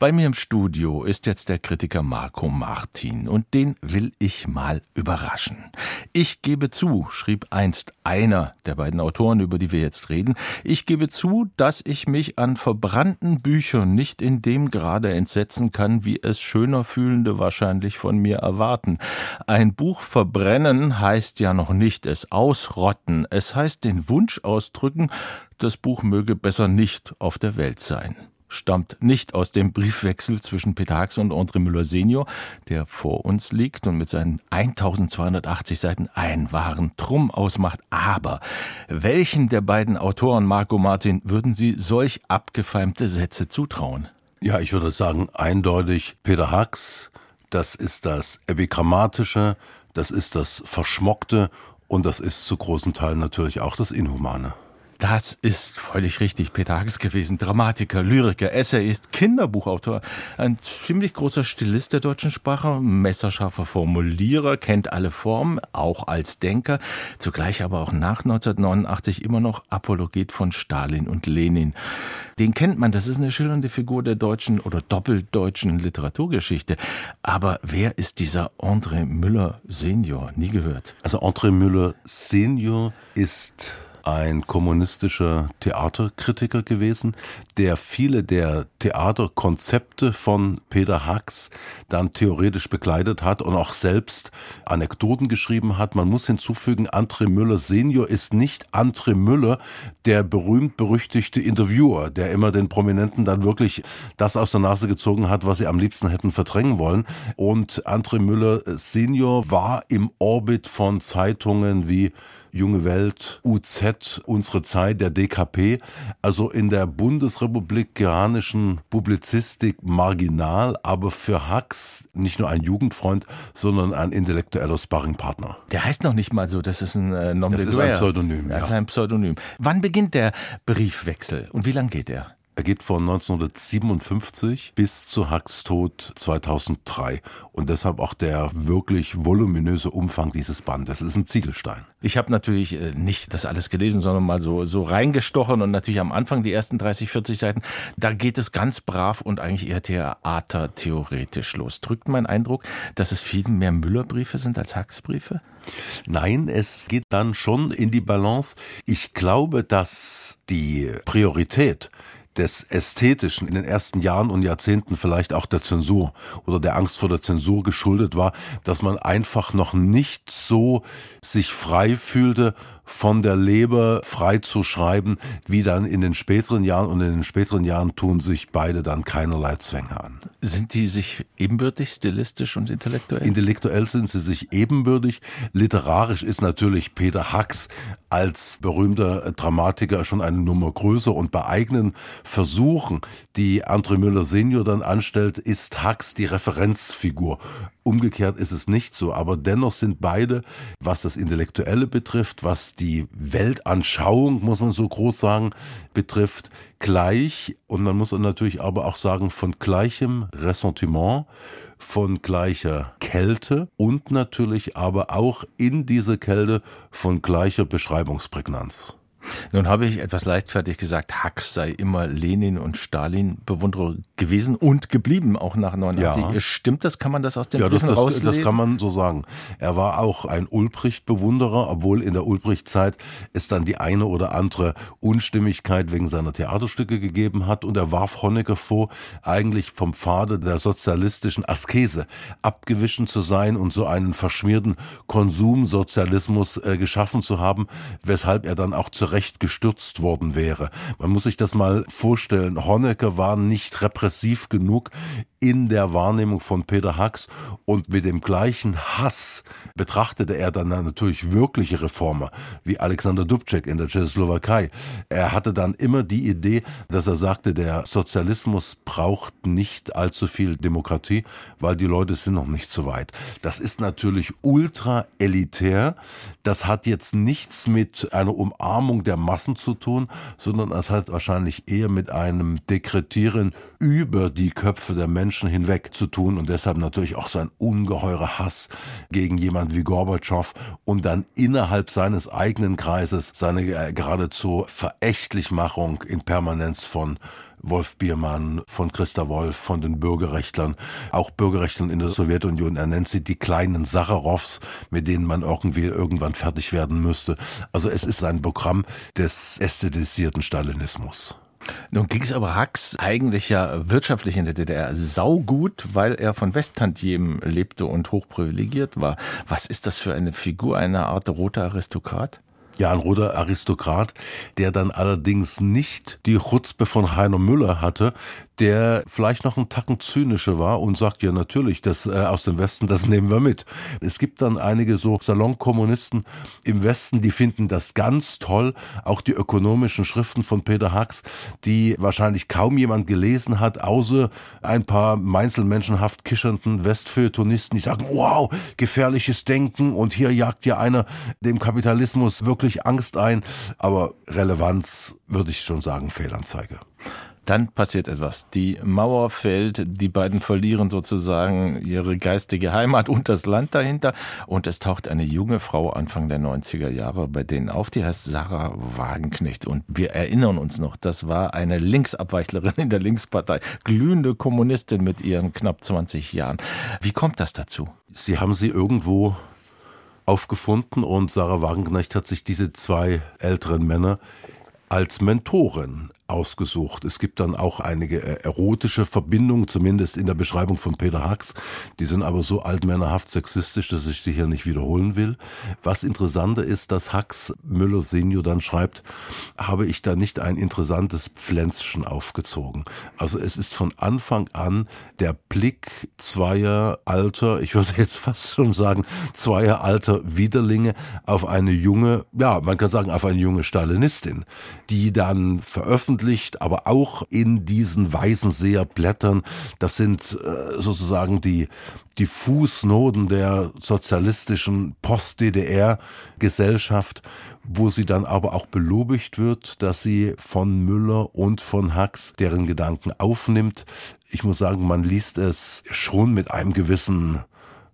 bei mir im Studio ist jetzt der Kritiker Marco Martin und den will ich mal überraschen. Ich gebe zu, schrieb einst einer der beiden Autoren, über die wir jetzt reden, ich gebe zu, dass ich mich an verbrannten Büchern nicht in dem Grade entsetzen kann, wie es schöner Fühlende wahrscheinlich von mir erwarten. Ein Buch verbrennen heißt ja noch nicht es ausrotten, es heißt den Wunsch ausdrücken, das Buch möge besser nicht auf der Welt sein stammt nicht aus dem Briefwechsel zwischen Peter Hacks und André Müller senior, der vor uns liegt und mit seinen 1280 Seiten einen wahren Trumm ausmacht. Aber welchen der beiden Autoren, Marco Martin, würden Sie solch abgefeimte Sätze zutrauen? Ja, ich würde sagen, eindeutig Peter Hacks, das ist das Epigrammatische, das ist das Verschmockte und das ist zu großen Teilen natürlich auch das Inhumane. Das ist völlig richtig. Peter Hacks gewesen. Dramatiker, Lyriker, Essayist, Kinderbuchautor. Ein ziemlich großer Stilist der deutschen Sprache, messerscharfer Formulierer, kennt alle Formen, auch als Denker. Zugleich aber auch nach 1989 immer noch Apologet von Stalin und Lenin. Den kennt man, das ist eine schillernde Figur der deutschen oder doppeldeutschen Literaturgeschichte. Aber wer ist dieser André Müller Senior? Nie gehört. Also André Müller Senior ist ein kommunistischer Theaterkritiker gewesen, der viele der Theaterkonzepte von Peter Hacks dann theoretisch begleitet hat und auch selbst Anekdoten geschrieben hat. Man muss hinzufügen, André Müller Senior ist nicht André Müller, der berühmt-berüchtigte Interviewer, der immer den Prominenten dann wirklich das aus der Nase gezogen hat, was sie am liebsten hätten verdrängen wollen. Und André Müller Senior war im Orbit von Zeitungen wie Junge Welt, UZ, unsere Zeit, der DKP, also in der bundesrepublikanischen Publizistik marginal, aber für Hacks nicht nur ein Jugendfreund, sondern ein intellektueller Sparringpartner. Der heißt noch nicht mal so, das ist ein äh, Nom Das ist ein Pseudonym. Das ist ein Pseudonym. Wann beginnt der Briefwechsel und wie lang geht er? Er geht von 1957 bis zu Hacks Tod 2003 und deshalb auch der wirklich voluminöse Umfang dieses Bandes. Es ist ein Ziegelstein. Ich habe natürlich äh, nicht das alles gelesen, sondern mal so, so reingestochen und natürlich am Anfang die ersten 30, 40 Seiten, da geht es ganz brav und eigentlich eher theatertheoretisch los. Drückt mein Eindruck, dass es viel mehr Müllerbriefe sind als Hacks-Briefe? Nein, es geht dann schon in die Balance. Ich glaube, dass die Priorität des Ästhetischen in den ersten Jahren und Jahrzehnten vielleicht auch der Zensur oder der Angst vor der Zensur geschuldet war, dass man einfach noch nicht so sich frei fühlte von der Leber frei zu schreiben, wie dann in den späteren Jahren und in den späteren Jahren tun sich beide dann keinerlei Zwänge an. Sind die sich ebenbürtig, stilistisch und intellektuell? Intellektuell sind sie sich ebenbürtig. Literarisch ist natürlich Peter Hacks als berühmter Dramatiker schon eine Nummer größer und bei eigenen Versuchen, die André Müller Senior dann anstellt, ist Hacks die Referenzfigur. Umgekehrt ist es nicht so, aber dennoch sind beide, was das Intellektuelle betrifft, was die Weltanschauung, muss man so groß sagen, betrifft, gleich. Und man muss natürlich aber auch sagen, von gleichem Ressentiment, von gleicher Kälte und natürlich aber auch in dieser Kälte von gleicher Beschreibungsprägnanz. Nun habe ich etwas leichtfertig gesagt, Hack sei immer Lenin und Stalin Bewunderer gewesen und geblieben, auch nach 89. Ja. Stimmt das? Kann man das aus dem ja, das, das, das kann man so sagen. Er war auch ein Ulbricht-Bewunderer, obwohl in der Ulbricht-Zeit es dann die eine oder andere Unstimmigkeit wegen seiner Theaterstücke gegeben hat und er warf Honecker vor, eigentlich vom Pfade der sozialistischen Askese abgewichen zu sein und so einen verschmierten Konsumsozialismus äh, geschaffen zu haben, weshalb er dann auch zu Recht gestürzt worden wäre. Man muss sich das mal vorstellen. Honecker war nicht repressiv genug in der Wahrnehmung von Peter Hacks und mit dem gleichen Hass betrachtete er dann natürlich wirkliche Reformer wie Alexander Dubček in der Tschechoslowakei. Er hatte dann immer die Idee, dass er sagte, der Sozialismus braucht nicht allzu viel Demokratie, weil die Leute sind noch nicht so weit. Das ist natürlich ultra elitär. Das hat jetzt nichts mit einer Umarmung der Massen zu tun, sondern es hat wahrscheinlich eher mit einem Dekretieren über die Köpfe der Menschen hinweg zu tun und deshalb natürlich auch sein ungeheurer Hass gegen jemand wie Gorbatschow und dann innerhalb seines eigenen Kreises seine äh, geradezu Verächtlichmachung in Permanenz von Wolf Biermann, von Christa Wolf, von den Bürgerrechtlern, auch Bürgerrechtlern in der Sowjetunion. Er nennt sie die kleinen Sacharows, mit denen man irgendwie irgendwann fertig werden müsste. Also es ist ein Programm des ästhetisierten Stalinismus. Nun ging es aber Hacks eigentlich ja wirtschaftlich in der DDR saugut, weil er von Westtantiemen lebte und hochprivilegiert war. Was ist das für eine Figur, eine Art roter Aristokrat? Ja, ein roter Aristokrat, der dann allerdings nicht die Chutzpe von Heiner Müller hatte, der vielleicht noch einen Tacken zynischer war und sagt, ja natürlich, das äh, aus dem Westen, das nehmen wir mit. Es gibt dann einige so Salonkommunisten im Westen, die finden das ganz toll, auch die ökonomischen Schriften von Peter Hacks, die wahrscheinlich kaum jemand gelesen hat, außer ein paar meinzelmenschenhaft kischernden Westfeuilletonisten, die sagen, wow, gefährliches Denken und hier jagt ja einer dem Kapitalismus wirklich Angst ein, aber Relevanz würde ich schon sagen, Fehlanzeige. Dann passiert etwas. Die Mauer fällt, die beiden verlieren sozusagen ihre geistige Heimat und das Land dahinter. Und es taucht eine junge Frau Anfang der 90er Jahre bei denen auf, die heißt Sarah Wagenknecht. Und wir erinnern uns noch, das war eine Linksabweichlerin in der Linkspartei, glühende Kommunistin mit ihren knapp 20 Jahren. Wie kommt das dazu? Sie haben sie irgendwo aufgefunden und Sarah Wagenknecht hat sich diese zwei älteren Männer als Mentorin ausgesucht. Es gibt dann auch einige äh, erotische Verbindungen, zumindest in der Beschreibung von Peter Hacks. Die sind aber so altmännerhaft sexistisch, dass ich sie hier nicht wiederholen will. Was interessanter ist, dass Hacks Müller Senior dann schreibt, habe ich da nicht ein interessantes Pflänzchen aufgezogen. Also es ist von Anfang an der Blick zweier alter, ich würde jetzt fast schon sagen, zweier alter Widerlinge auf eine junge, ja, man kann sagen, auf eine junge Stalinistin, die dann veröffentlicht veröffentlicht, aber auch in diesen Weißenseher-Blättern. Das sind äh, sozusagen die, die Fußnoten der sozialistischen Post-DDR-Gesellschaft, wo sie dann aber auch belobigt wird, dass sie von Müller und von Hacks deren Gedanken aufnimmt. Ich muss sagen, man liest es schon mit einem gewissen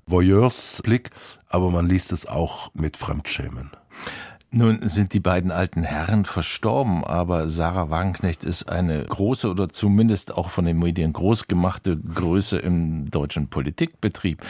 Voyeursblick, aber man liest es auch mit Fremdschämen. Nun sind die beiden alten Herren verstorben, aber Sarah Wagenknecht ist eine große oder zumindest auch von den Medien groß gemachte Größe im deutschen Politikbetrieb.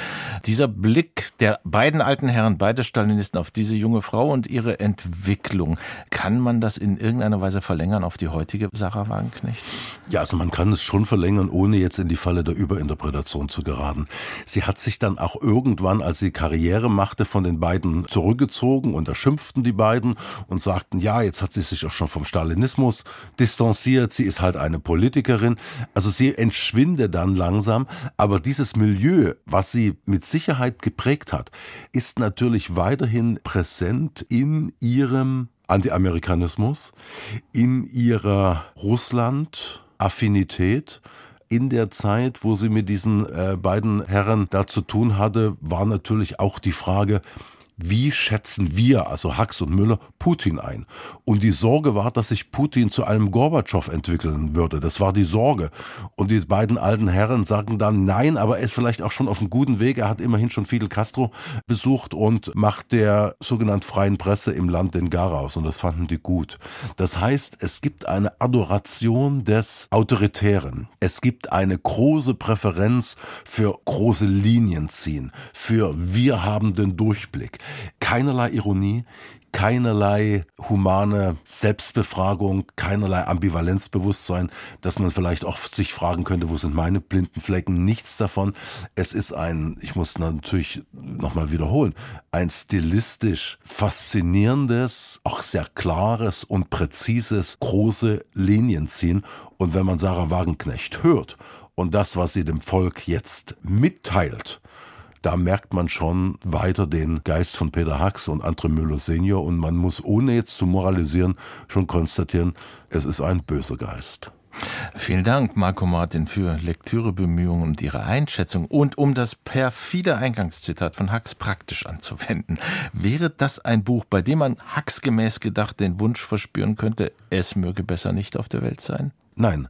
Dieser Blick der beiden alten Herren, beide Stalinisten, auf diese junge Frau und ihre Entwicklung, kann man das in irgendeiner Weise verlängern auf die heutige Sarah Wagenknecht? Ja, also man kann es schon verlängern, ohne jetzt in die Falle der Überinterpretation zu geraten. Sie hat sich dann auch irgendwann, als sie Karriere machte, von den beiden zurückgezogen und da schimpften die beiden beiden und sagten, ja, jetzt hat sie sich auch schon vom Stalinismus distanziert, sie ist halt eine Politikerin. Also sie entschwindet dann langsam, aber dieses Milieu, was sie mit Sicherheit geprägt hat, ist natürlich weiterhin präsent in ihrem Anti-Amerikanismus, in ihrer Russland-Affinität. In der Zeit, wo sie mit diesen äh, beiden Herren da zu tun hatte, war natürlich auch die Frage, wie schätzen wir, also Hacks und Müller, Putin ein? Und die Sorge war, dass sich Putin zu einem Gorbatschow entwickeln würde. Das war die Sorge. Und die beiden alten Herren sagen dann, nein, aber er ist vielleicht auch schon auf einem guten Weg. Er hat immerhin schon Fidel Castro besucht und macht der sogenannten freien Presse im Land den Garaus. Und das fanden die gut. Das heißt, es gibt eine Adoration des Autoritären. Es gibt eine große Präferenz für große Linien ziehen, für wir haben den Durchblick keinerlei Ironie, keinerlei humane Selbstbefragung, keinerlei Ambivalenzbewusstsein, dass man vielleicht auch sich fragen könnte, wo sind meine blinden Flecken? Nichts davon. Es ist ein, ich muss natürlich nochmal wiederholen, ein stilistisch faszinierendes, auch sehr klares und präzises, große Linien ziehen. Und wenn man Sarah Wagenknecht hört und das, was sie dem Volk jetzt mitteilt, da merkt man schon weiter den Geist von Peter Hacks und André Müller Senior und man muss, ohne jetzt zu moralisieren, schon konstatieren, es ist ein böser Geist. Vielen Dank, Marco Martin, für Lektürebemühungen und Ihre Einschätzung und um das perfide Eingangszitat von Hacks praktisch anzuwenden. Wäre das ein Buch, bei dem man Hacks gemäß gedacht den Wunsch verspüren könnte, es möge besser nicht auf der Welt sein? Nein,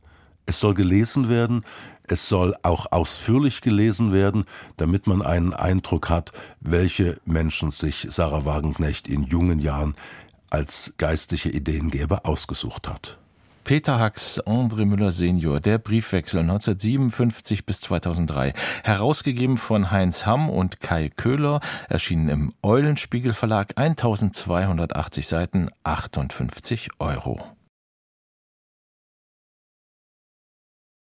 es soll gelesen werden, es soll auch ausführlich gelesen werden, damit man einen Eindruck hat, welche Menschen sich Sarah Wagenknecht in jungen Jahren als geistliche Ideengeber ausgesucht hat. Peter Hacks, André Müller Senior, der Briefwechsel 1957 bis 2003, herausgegeben von Heinz Hamm und Kai Köhler, erschienen im Eulenspiegel Verlag, 1280 Seiten, 58 Euro.